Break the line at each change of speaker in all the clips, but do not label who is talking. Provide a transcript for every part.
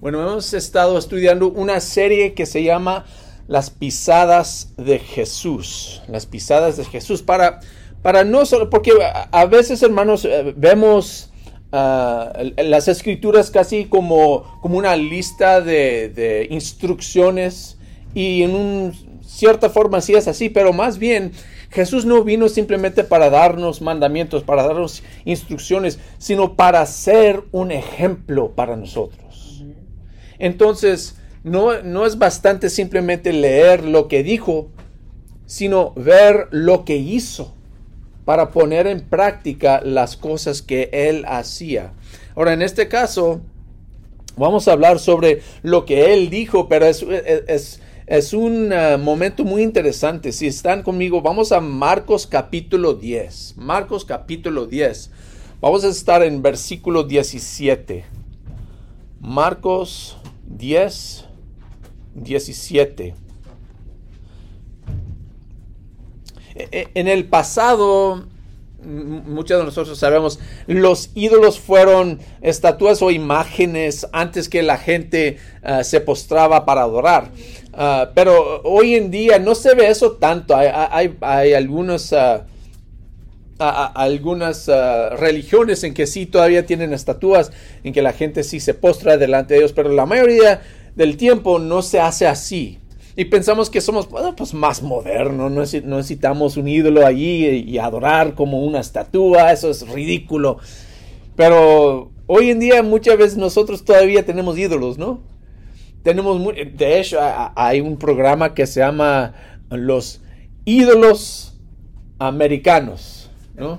Bueno, hemos estado estudiando una serie que se llama Las pisadas de Jesús. Las pisadas de Jesús. Para, para no solo, porque a veces, hermanos, eh, vemos uh, las escrituras casi como, como una lista de, de instrucciones y en un, cierta forma sí es así, pero más bien Jesús no vino simplemente para darnos mandamientos, para darnos instrucciones, sino para ser un ejemplo para nosotros. Entonces, no, no es bastante simplemente leer lo que dijo, sino ver lo que hizo para poner en práctica las cosas que él hacía. Ahora, en este caso, vamos a hablar sobre lo que él dijo, pero es, es, es un uh, momento muy interesante. Si están conmigo, vamos a Marcos capítulo 10. Marcos capítulo 10. Vamos a estar en versículo 17. Marcos 10, 17. E, e, en el pasado, muchos de nosotros sabemos, los ídolos fueron estatuas o imágenes antes que la gente uh, se postraba para adorar. Uh, pero hoy en día no se ve eso tanto. Hay, hay, algunos... Uh, a, algunas uh, religiones en que sí todavía tienen estatuas, en que la gente sí se postra delante de ellos, pero la mayoría del tiempo no se hace así. Y pensamos que somos pues más modernos, no necesitamos un ídolo allí y, adorar como una estatua, eso es ridículo. Pero hoy en día muchas veces nosotros todavía tenemos ídolos, ¿no? Tenemos, de hecho, hay un programa que se llama Los ídolos americanos ¿no?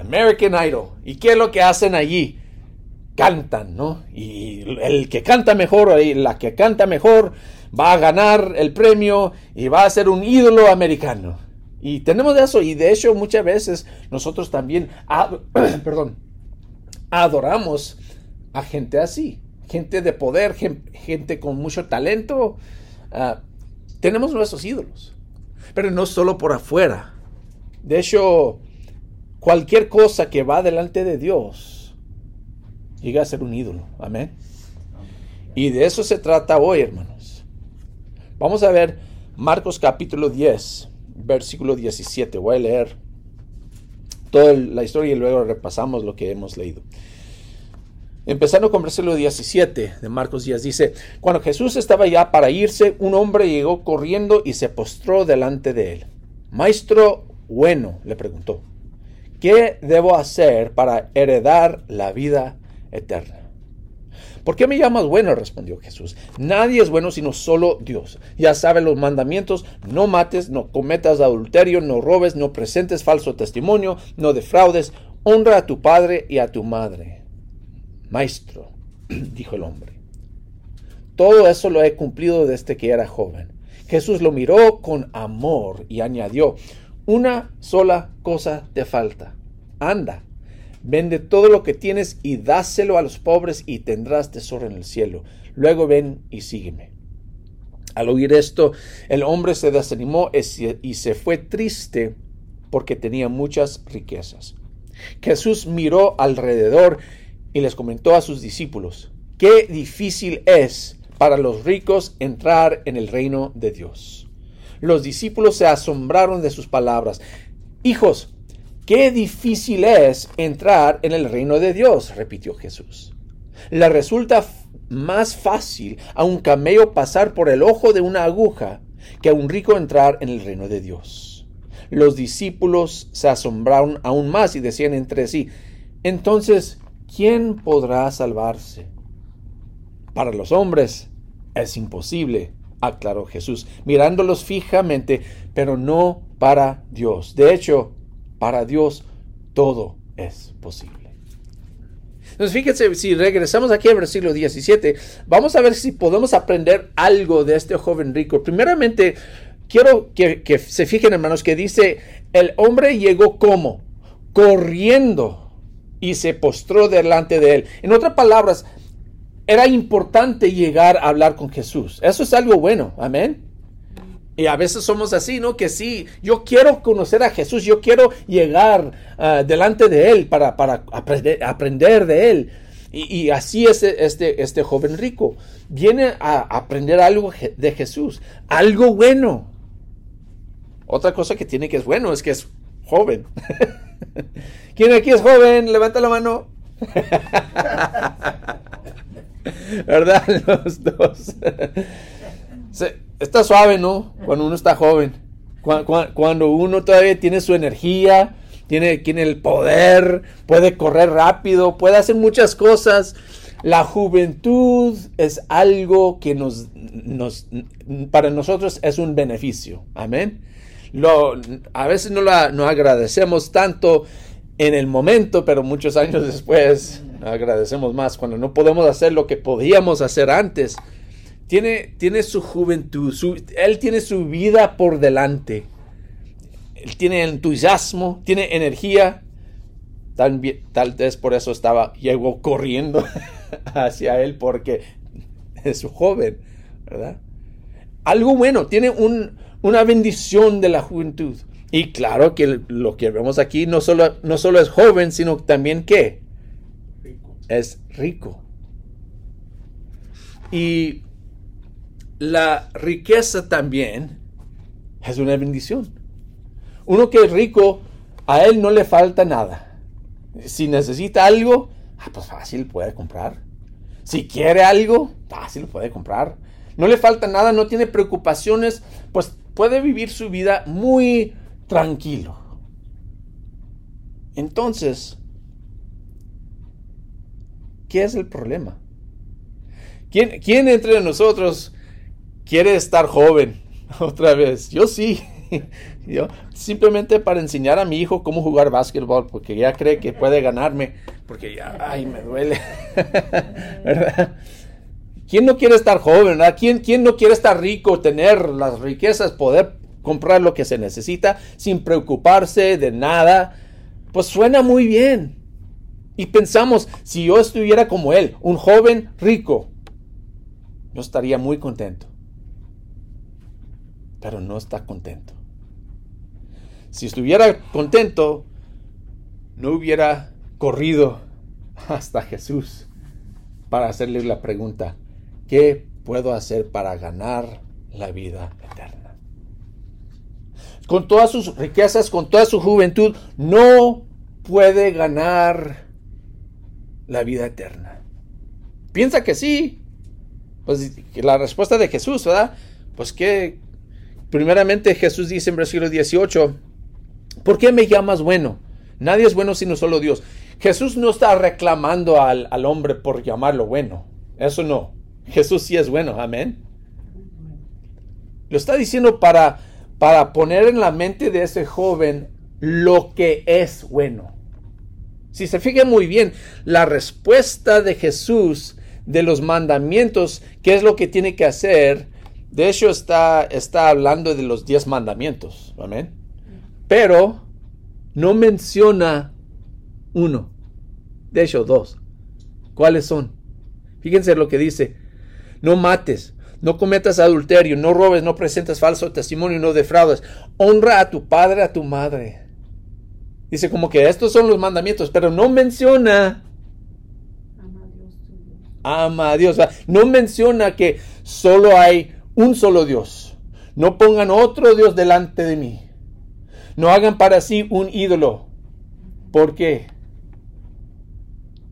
American Idol. ¿Y qué es lo que hacen allí? Cantan, ¿no? Y el que canta mejor, la que canta mejor, va a ganar el premio y va a ser un ídolo americano. Y tenemos eso, y de hecho muchas veces nosotros también, perdón, adoramos a gente así, gente de poder, gente con mucho talento. Ah, tenemos nuestros ídolos, pero no solo por afuera. De hecho, cualquier cosa que va delante de Dios llega a ser un ídolo. Amén. Y de eso se trata hoy, hermanos. Vamos a ver Marcos capítulo 10, versículo 17. Voy a leer toda la historia y luego repasamos lo que hemos leído. Empezando con versículo 17 de Marcos 10, dice, cuando Jesús estaba ya para irse, un hombre llegó corriendo y se postró delante de él. Maestro bueno, le preguntó, ¿Qué debo hacer para heredar la vida eterna? ¿Por qué me llamas bueno? respondió Jesús. Nadie es bueno sino solo Dios. Ya saben los mandamientos, no mates, no cometas adulterio, no robes, no presentes falso testimonio, no defraudes, honra a tu padre y a tu madre. Maestro, dijo el hombre, todo eso lo he cumplido desde que era joven. Jesús lo miró con amor y añadió, una sola cosa te falta. Anda, vende todo lo que tienes y dáselo a los pobres y tendrás tesoro en el cielo. Luego ven y sígueme. Al oír esto, el hombre se desanimó y se fue triste porque tenía muchas riquezas. Jesús miró alrededor y les comentó a sus discípulos, qué difícil es para los ricos entrar en el reino de Dios. Los discípulos se asombraron de sus palabras. Hijos, qué difícil es entrar en el reino de Dios, repitió Jesús. Le resulta más fácil a un camello pasar por el ojo de una aguja que a un rico entrar en el reino de Dios. Los discípulos se asombraron aún más y decían entre sí, entonces, ¿quién podrá salvarse? Para los hombres es imposible, aclaró Jesús, mirándolos fijamente, pero no para Dios. De hecho, para Dios todo es posible. Entonces, fíjense, si regresamos aquí al versículo 17, vamos a ver si podemos aprender algo de este joven rico. Primeramente, quiero que, que se fijen, hermanos, que dice, el hombre llegó como, corriendo y se postró delante de él. En otras palabras, era importante llegar a hablar con Jesús. Eso es algo bueno, amén. Y a veces somos así, ¿no? Que sí, yo quiero conocer a Jesús, yo quiero llegar ah, delante de Él para, aprender, aprender, de Él. Y, así es este, este joven rico. Viene a aprender algo de Jesús, algo bueno. Otra cosa que tiene que es bueno es que es joven. ¿Quién aquí es joven? Levanta la mano. ¿Verdad? Los dos. Está suave, ¿no? Cuando uno está joven. Cuando uno todavía tiene su energía, tiene, tiene el poder, puede correr rápido, puede hacer muchas cosas. La juventud es algo que nos, nos, para nosotros es un beneficio. Amén. A veces no, la, agradecemos tanto en el momento, pero muchos años después agradecemos más cuando no podemos hacer lo que podíamos hacer antes. Tiene, tiene su juventud, él tiene su vida por delante. Él tiene entusiasmo, tiene energía. Tal, vez por eso estaba, llegó corriendo hacia él porque es joven, ¿verdad? Algo bueno, tiene un, una bendición de la juventud. Y claro que lo que vemos aquí no solo, no solo es joven, sino también que es rico. Y la riqueza también es una bendición. Uno que es rico, a él no le falta nada. Si necesita algo, ah, pues fácil puede comprar. Si quiere algo, fácil puede comprar. No le falta nada, no tiene preocupaciones, pues puede vivir su vida muy tranquilo. Entonces, ¿qué es el problema? ¿Quién, entre nosotros quiere estar joven otra vez? Yo sí. Yo, simplemente para enseñar a mi hijo cómo jugar básquetbol, porque ya cree que puede ganarme, porque ya, ay, me duele. ¿Quién no quiere estar joven? ¿Quién, ¿Quién no quiere estar rico, tener las riquezas, poder comprar lo que se necesita sin preocuparse de nada? Pues suena muy bien. Y pensamos, si yo estuviera como él, un joven rico, yo estaría muy contento. Pero no está contento. Si estuviera contento, no hubiera corrido hasta Jesús para hacerle la pregunta, ¿qué puedo hacer para ganar la vida eterna? Con todas sus riquezas, con toda su juventud, no puede ganar la vida eterna. Piensa que sí. Pues la respuesta de Jesús, ¿verdad? Pues que primeramente Jesús dice en versículo 18, ¿Por qué me llamas bueno? Nadie es bueno sino solo Dios. Jesús no está reclamando al, hombre por llamarlo bueno. Eso no. Jesús sí es bueno. Amén. Lo está diciendo para, para poner en la mente de ese joven lo que es bueno. Si se fijan muy bien, la respuesta de Jesús de los mandamientos, qué es lo que tiene que hacer, de hecho está, está hablando de los diez mandamientos. Amén pero no menciona uno. De hecho, dos. ¿Cuáles son? Fíjense lo que dice. No mates, no cometas adulterio, no robes, no presentes falso testimonio, no defraudes. Honra a tu padre, a tu madre. Dice como que estos son los mandamientos, pero no menciona. Ama a Dios. No menciona que solo hay un solo Dios. No pongan otro Dios delante de mí. No hagan para sí un ídolo. ¿Por qué?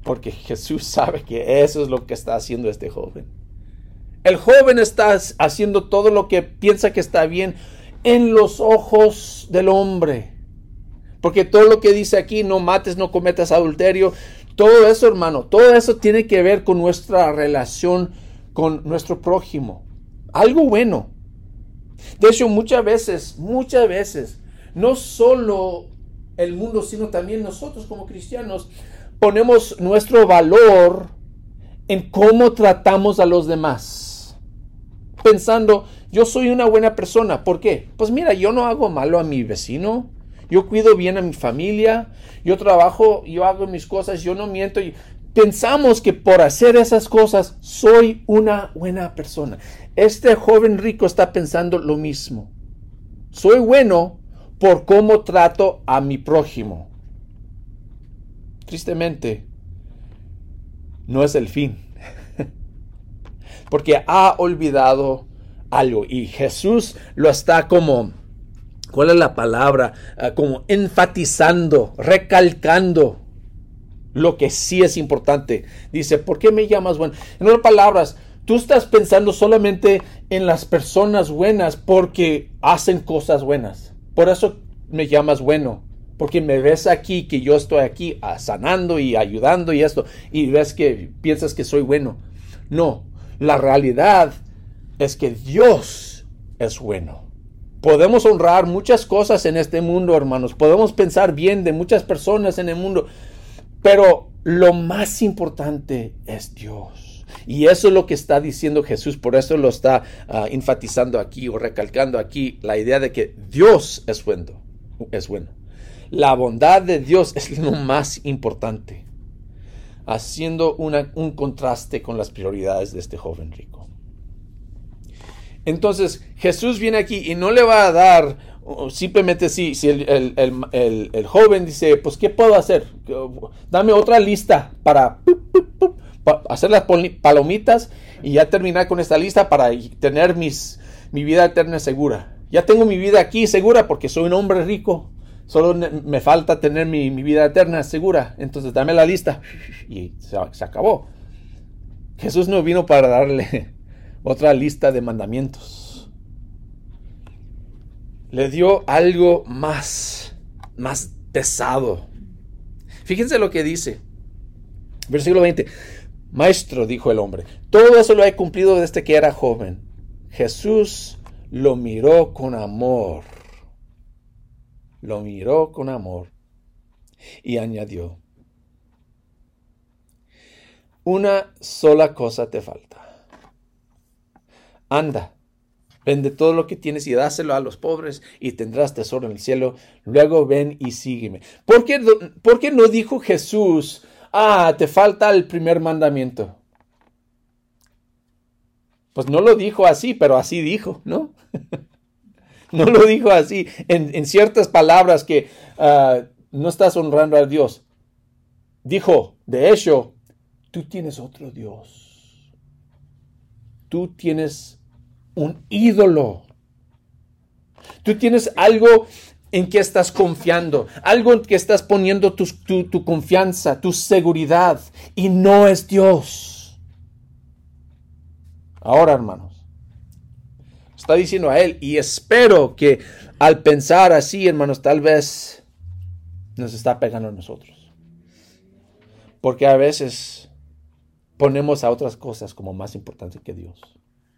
Porque Jesús sabe que eso es lo que está haciendo este joven. El joven está haciendo todo lo que piensa que está bien en los ojos del hombre. Porque todo lo que dice aquí, no mates, no cometas adulterio, todo eso, hermano, todo eso tiene que ver con nuestra relación con nuestro prójimo. Algo bueno. De hecho, muchas veces, muchas veces, no solo el mundo, sino también nosotros como cristianos ponemos nuestro valor en cómo tratamos a los demás. Pensando, yo soy una buena persona. ¿Por qué? Pues mira, yo no hago malo a mi vecino. Yo cuido bien a mi familia. Yo trabajo, yo hago mis cosas, yo no miento. Pensamos que por hacer esas cosas soy una buena persona. Este joven rico está pensando lo mismo. Soy bueno por cómo trato a mi prójimo. Tristemente, no es el fin. Porque ha olvidado algo y Jesús lo está como, ¿cuál es la palabra? Ah, como enfatizando, recalcando lo que sí es importante. Dice, ¿por qué me llamas bueno? En otras palabras, tú estás pensando solamente en las personas buenas porque hacen cosas buenas. Por eso me llamas bueno. Porque me ves aquí, que yo estoy aquí ah, sanando y ayudando y esto. Y ves que piensas que soy bueno. No, la realidad es que Dios es bueno. Podemos honrar muchas cosas en este mundo, hermanos. Podemos pensar bien de muchas personas en el mundo. Pero lo más importante es Dios. Y eso es lo que está diciendo Jesús, por eso lo está ah, enfatizando aquí o recalcando aquí la idea de que Dios es bueno. Es bueno. La bondad de Dios es lo más importante, haciendo un contraste con las prioridades de este joven rico. Entonces Jesús viene aquí y no le va a dar simplemente si, si el, joven dice, pues, ¿qué puedo hacer? Dame otra lista para, hacer las palomitas y ya terminar con esta lista para tener mis, mi vida eterna segura. Ya tengo mi vida aquí segura porque soy un hombre rico. Solo me falta tener mi, vida eterna segura. Entonces dame la lista. Y se acabó. Jesús no vino para darle otra lista de mandamientos le dio algo más, más pesado. Fíjense lo que dice. Versículo 20. Maestro, dijo el hombre, todo eso lo he cumplido desde que era joven. Jesús lo miró con amor. Lo miró con amor y añadió, una sola cosa te falta. Anda, Vende todo lo que tienes y dáselo a los pobres y tendrás tesoro en el cielo. Luego ven y sígueme. ¿Por qué, ¿Por qué no dijo Jesús, ah, te falta el primer mandamiento? Pues no lo dijo así, pero así dijo, ¿no? no lo dijo así, en, ciertas palabras que ah, no estás honrando a Dios. Dijo, de hecho, tú tienes otro Dios. Tú tienes un ídolo. Tú tienes algo en que estás confiando, algo en que estás poniendo tu, tu, confianza, tu seguridad, y no es Dios. Ahora, hermanos, está diciendo a él, y espero que al pensar así, hermanos, tal vez nos está pegando a nosotros. Porque a veces ponemos a otras cosas como más importantes que Dios.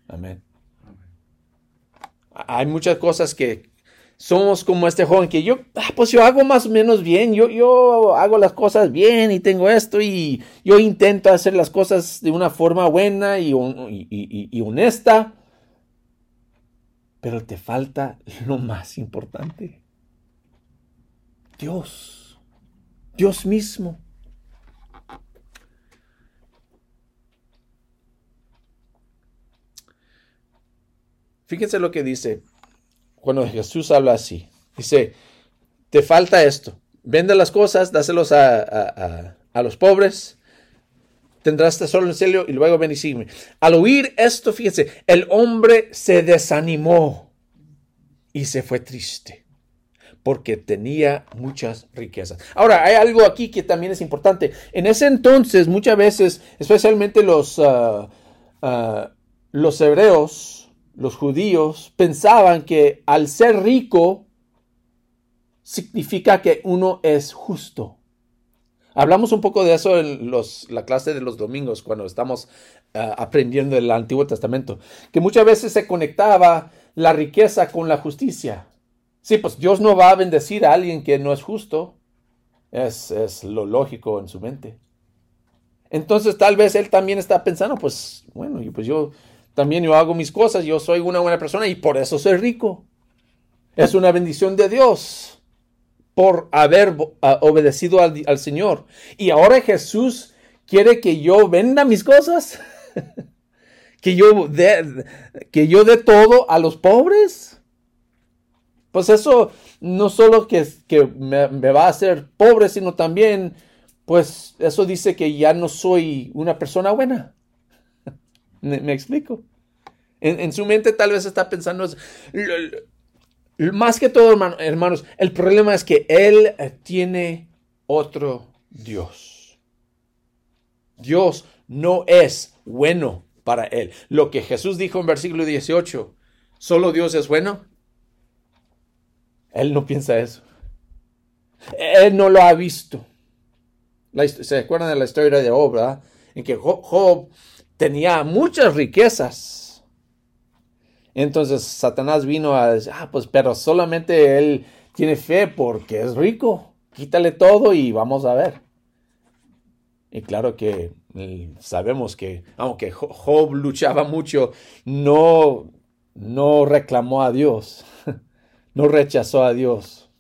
Amén. Hay muchas cosas que somos como este joven que yo, ah, pues yo hago más o menos bien, yo, yo hago las cosas bien y tengo esto y yo intento hacer las cosas de una forma buena y, y honesta, pero te falta lo más importante. Dios, Dios mismo. Fíjense lo que dice cuando Jesús habla así. Dice, te falta esto. Vende las cosas, dáselos a, los pobres, tendrás tesoro en el cielo y luego ven y. Al oír esto, fíjense, el hombre se desanimó y se fue triste porque tenía muchas riquezas. Ahora, hay algo aquí que también es importante. En ese entonces, muchas veces, especialmente los, ah, ah, los hebreos, los judíos pensaban que al ser rico significa que uno es justo. Hablamos un poco de eso en la clase de los domingos cuando estamos ah, aprendiendo el Antiguo Testamento, que muchas veces se conectaba la riqueza con la justicia. Sí, pues Dios no va a bendecir a alguien que no es justo. Es, es lo lógico en su mente. Entonces tal vez él también está pensando, pues bueno, pues yo también yo hago mis cosas, yo soy una buena persona y por eso soy rico. Es una bendición de Dios por haber obedecido al, Señor. Y ahora Jesús quiere que yo venda mis cosas, que yo dé que yo dé todo a los pobres. Pues eso no solo que, me va a hacer pobre, sino también pues eso dice que ya no soy una persona buena. ¿Me, explico? En, su mente tal vez está pensando, más que todo, hermanos, el problema es que él tiene otro Dios. Dios no es bueno para él. Lo que Jesús dijo en versículo 18, solo Dios es bueno. Él no piensa eso. Él no lo ha visto. ¿Se acuerdan de la historia de Job, En que Job tenía muchas riquezas. Entonces Satanás vino a decir, ah, pues pero solamente él tiene fe porque es rico. Quítale todo y vamos a ver. Y claro que mm, sabemos que aunque Job luchaba mucho, no, no reclamó a Dios, no rechazó a Dios.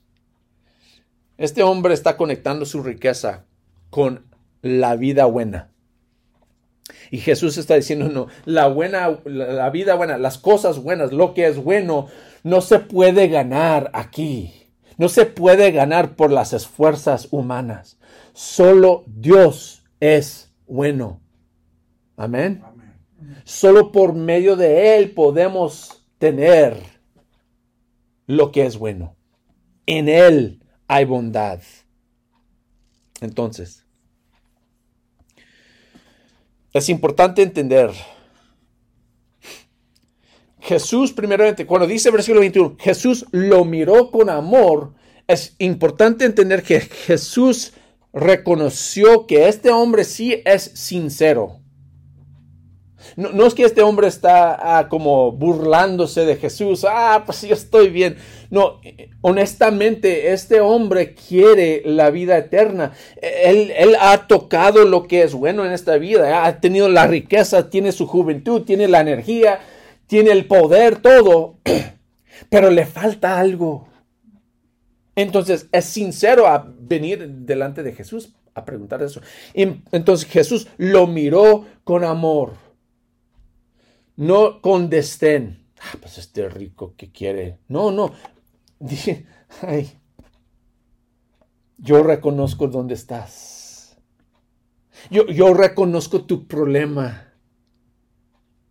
Este hombre está conectando su riqueza con la vida buena. Y Jesús está diciendo, no, la buena, la vida buena, las cosas buenas, lo que es bueno, no se puede ganar aquí. No se puede ganar por las esfuerzas humanas. Solo Dios es bueno. Amén. Solo por medio de Él podemos tener lo que es bueno. En Él hay bondad. Entonces, es importante entender. Jesús, primeramente, cuando dice versículo 21, Jesús lo miró con amor, es importante entender que Jesús reconoció que este hombre sí es sincero. No, es que este hombre está ah, como burlándose de Jesús, ah, pues yo estoy bien. No, honestamente, este hombre quiere la vida eterna. Él, él, ha tocado lo que es bueno en esta vida, ha tenido la riqueza, tiene su juventud, tiene la energía, tiene el poder, todo, pero le falta algo. Entonces es sincero a venir delante de Jesús a preguntar eso. Entonces Jesús lo miró con amor, no con desdén. Ah, pues este rico que quiere. No, no. Dije, ay, yo reconozco dónde estás. Yo, yo reconozco tu problema.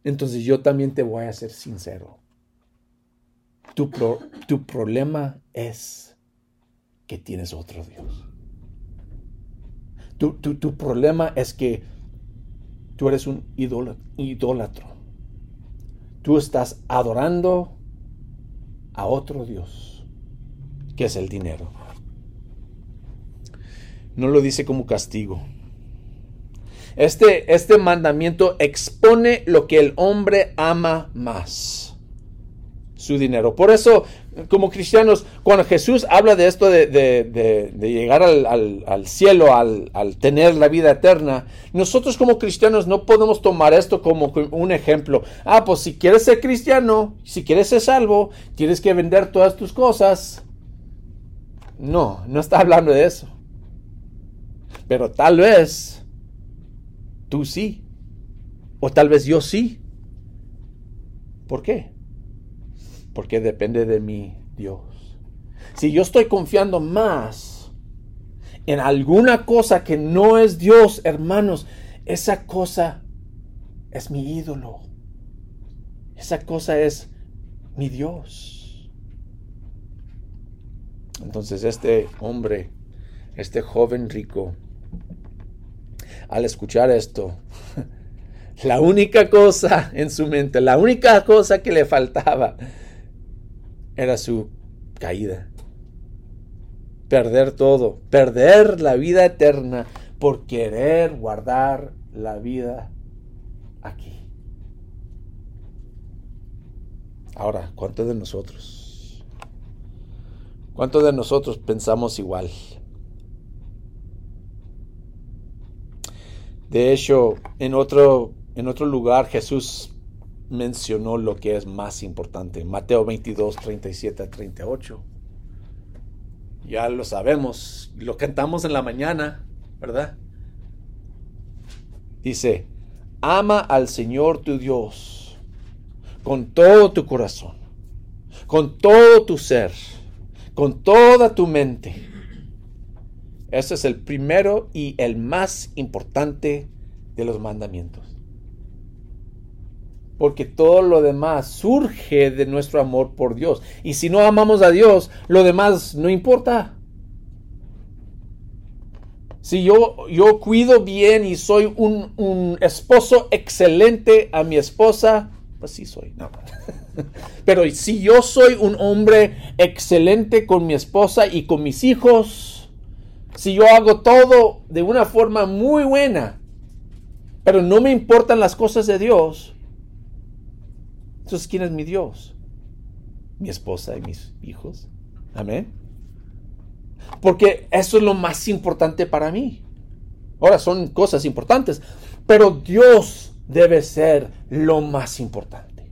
Entonces yo también te voy a ser sincero. Tu, tu problema es que tienes otro Dios. Tu, problema es que tú eres un idólatro. Tú estás adorando a otro Dios, que es el dinero. No lo dice como castigo. Este, este mandamiento expone lo que el hombre ama más, su dinero. Por eso como cristianos, cuando Jesús habla de esto de, llegar al, cielo, al, tener la vida eterna, nosotros como cristianos no podemos tomar esto como un ejemplo. Ah, pues si quieres ser cristiano, si quieres ser salvo, tienes que vender todas tus cosas. No, no está hablando de eso. Pero tal vez tú sí. O tal vez yo sí. ¿Por qué? Porque depende de mí Dios. Si yo estoy confiando más en alguna cosa que no es Dios, hermanos, esa cosa es mi ídolo. Esa cosa es mi Dios. Entonces este hombre, este joven rico, al escuchar esto, la única cosa en su mente, la única cosa que le faltaba era su caída. Perder todo, perder la vida eterna por querer guardar la vida aquí. Ahora, ¿cuántos de nosotros? ¿Cuántos de nosotros pensamos igual? De hecho, en otro, en otro lugar Jesús mencionó lo que es más importante. Mateo 22, 37 a 38. Ya lo sabemos, lo cantamos en la mañana, ¿verdad? Dice, ama al Señor tu Dios con todo tu corazón, con todo tu ser, con toda tu mente. Ese es el primero y el más importante de los mandamientos. Porque todo lo demás surge de nuestro amor por Dios. Y si no amamos a Dios, lo demás no importa. Si yo, yo cuido bien y soy un, esposo excelente a mi esposa, pues sí soy. Pero si yo soy un hombre excelente con mi esposa y con mis hijos, si yo hago todo de una forma muy buena, pero no me importan las cosas de Dios, entonces ¿quién es mi Dios? Mi esposa y mis hijos. Amén. Porque eso es lo más importante para mí. Ahora son cosas importantes, pero Dios debe ser lo más importante.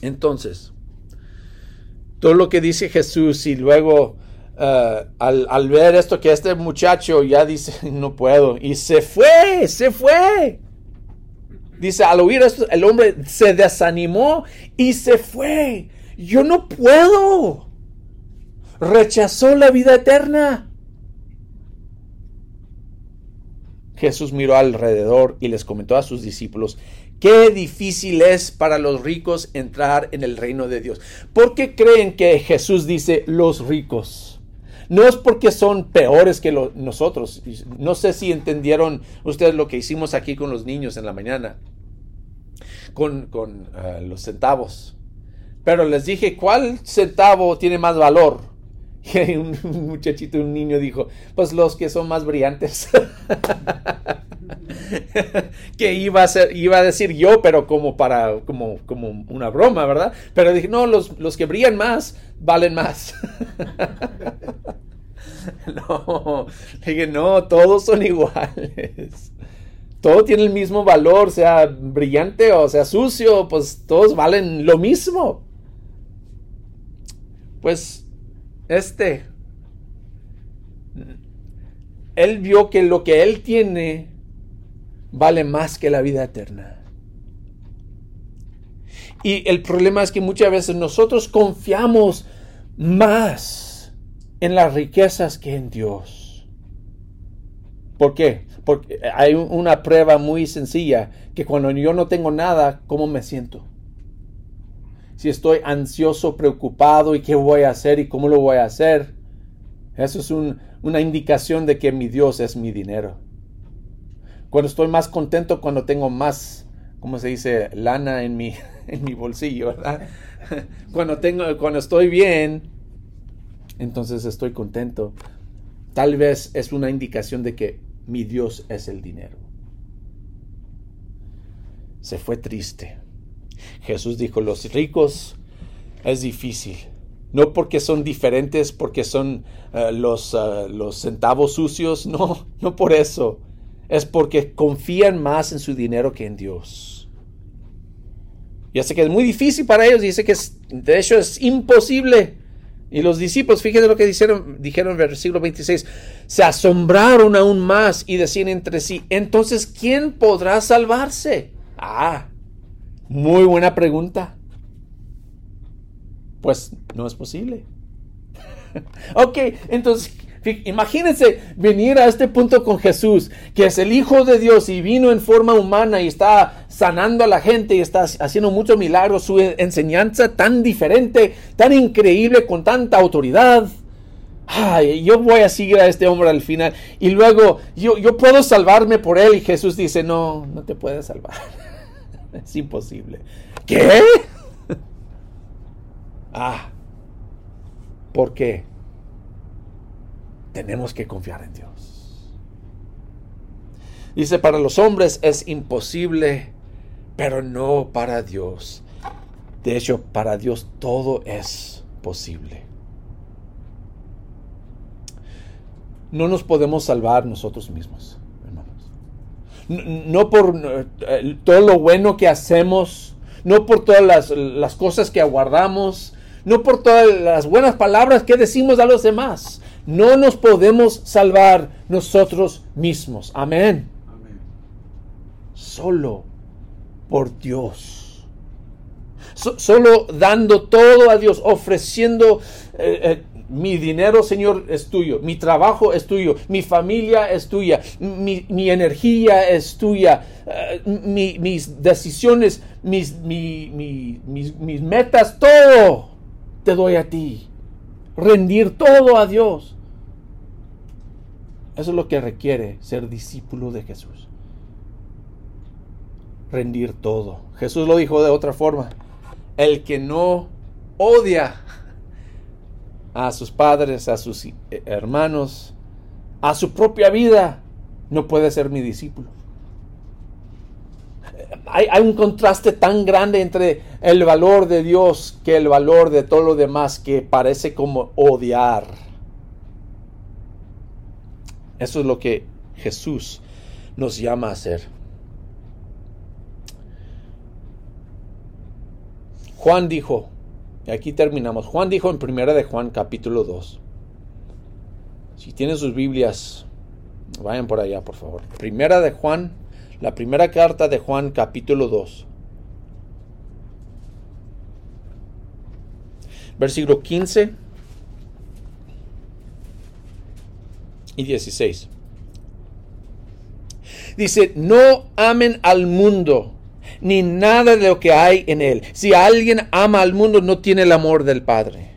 Entonces, todo lo que dice Jesús y luego al, al, ver esto que este muchacho ya dice, no puedo, y se fue, se fue. Dice, al oír esto, el hombre se desanimó y se fue. Yo no puedo rechazó la vida eterna. Jesús miró alrededor y les comentó a sus discípulos, qué difícil es para los ricos entrar en el reino de Dios. ¿Por qué creen que Jesús dice los ricos? No es porque son peores que nosotros. No sé si entendieron ustedes lo que hicimos aquí con los niños en la mañana, con, ah, los centavos. Pero les dije, ¿cuál centavo tiene más valor? Y un, muchachito, un niño dijo, pues los que son más brillantes. que iba a ser, iba a decir yo, pero como para, como, como una broma, ¿verdad? Pero dije, no, los, los que brillan más valen más. no, dije, no, todos son iguales. Todo tiene el mismo valor, sea brillante o sea sucio, pues todos valen lo mismo. Pues este, él vio que lo que él tiene vale más que la vida eterna. Y el problema es que muchas veces nosotros confiamos más en las riquezas que en Dios. ¿Por qué? Porque hay una prueba muy sencilla, que cuando yo no tengo nada, ¿cómo me siento? si estoy ansioso, preocupado y qué voy a hacer y cómo lo voy a hacer. Eso es una indicación de que mi Dios es mi dinero. Cuando estoy más contento, cuando tengo más, ¿cómo se dice? Lana en mi, en mi bolsillo, ¿verdad? Cuando, tengo, cuando estoy bien, entonces estoy contento. Tal vez es una indicación de que mi Dios es el dinero. Se fue triste. Jesús dijo, los ricos es difícil. No porque son diferentes, porque son eh, los, eh, los centavos sucios, no, no por eso. Es porque confían más en su dinero que en Dios. Ya sé que es muy difícil para ellos, dice que de hecho es imposible. Y los discípulos, fíjense lo que dijeron, dijeron en el versículo 26, se asombraron aún más y decían entre sí, entonces, ¿quién podrá salvarse? Ah, muy buena pregunta. Pues no es posible. ok, entonces imagínense venir a este punto con Jesús, que es el Hijo de Dios y vino en forma humana y está sanando a la gente y está haciendo muchos milagros, su enseñanza tan diferente, tan increíble, con tanta autoridad. Ay, yo voy a seguir a este hombre al final y luego yo, yo puedo salvarme por él y Jesús dice, no, no te puedes salvar. Es imposible. ¿Qué? ah. ¿Por qué? Tenemos que confiar en Dios. Dice, para los hombres es imposible, pero no para Dios. De hecho, para Dios todo es posible. No nos podemos salvar nosotros mismos no por eh, todo lo bueno que hacemos, no por todas las, cosas que aguardamos, no por todas las buenas palabras que decimos a los demás. No nos podemos salvar nosotros mismos. Amén. Solo por Dios. solo dando todo a Dios, ofreciendo, eh, eh, mi dinero, Señor, es tuyo. Mi trabajo es tuyo. Mi familia es tuya. Mi, energía es tuya. Eh, mis decisiones, mis, mis metas, todo te doy a ti. Rendir todo a Dios. Eso es lo que requiere ser discípulo de Jesús. Rendir todo. Jesús lo dijo de otra forma. El que no odia a sus padres, a sus hermanos, a su propia vida, no puede ser mi discípulo. Hay, un contraste tan grande entre el valor de Dios que el valor de todo lo demás que parece como odiar. Eso es lo que Jesús nos llama a hacer. Juan dijo, y aquí terminamos. Juan dijo en primera de Juan capítulo 2. Si tienen sus Biblias, vayan por allá, por favor. Primera de Juan, la primera carta de Juan capítulo 2. Versículo 15 y 16. Dice, no amen al mundo ni nada de lo que hay en él. Si alguien ama al mundo, no tiene el amor del Padre.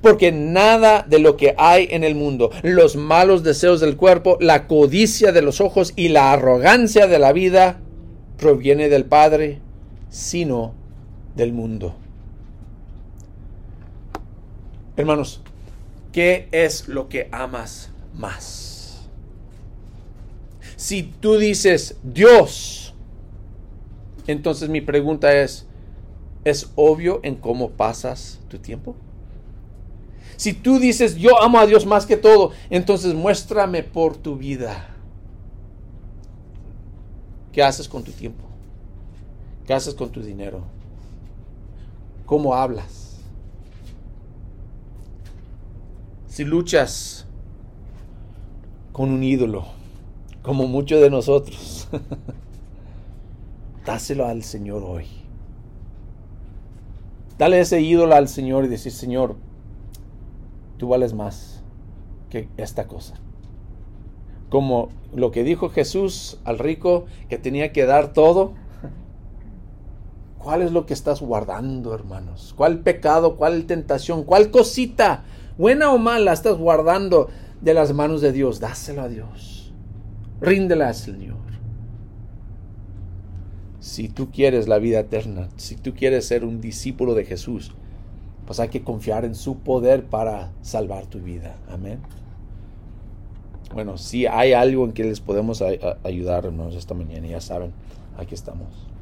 Porque nada de lo que hay en el mundo, los malos deseos del cuerpo, la codicia de los ojos y la arrogancia de la vida, proviene del Padre, sino del mundo. Hermanos, ¿qué es lo que amas más? Si tú dices Dios, entonces mi pregunta es, ¿es obvio en cómo pasas tu tiempo? Si tú dices, yo amo a Dios más que todo, entonces muéstrame por tu vida. ¿Qué haces con tu tiempo? ¿Qué haces con tu dinero? ¿Cómo hablas? Si luchas con un ídolo, como muchos de nosotros, dáselo al Señor hoy. Dale ese ídolo al Señor y decir, Señor, tú vales más que esta cosa. Como lo que dijo Jesús al rico que tenía que dar todo. ¿Cuál es lo que estás guardando, hermanos? ¿Cuál pecado, cuál tentación, cuál cosita, buena o mala, estás guardando de las manos de Dios? Dáselo a Dios. Ríndela al Señor si tú quieres la vida eterna, si tú quieres ser un discípulo de Jesús, pues hay que confiar en su poder para salvar tu vida. Amén. Bueno, si hay algo en que les podemos ayudar, esta mañana, ya saben, aquí estamos.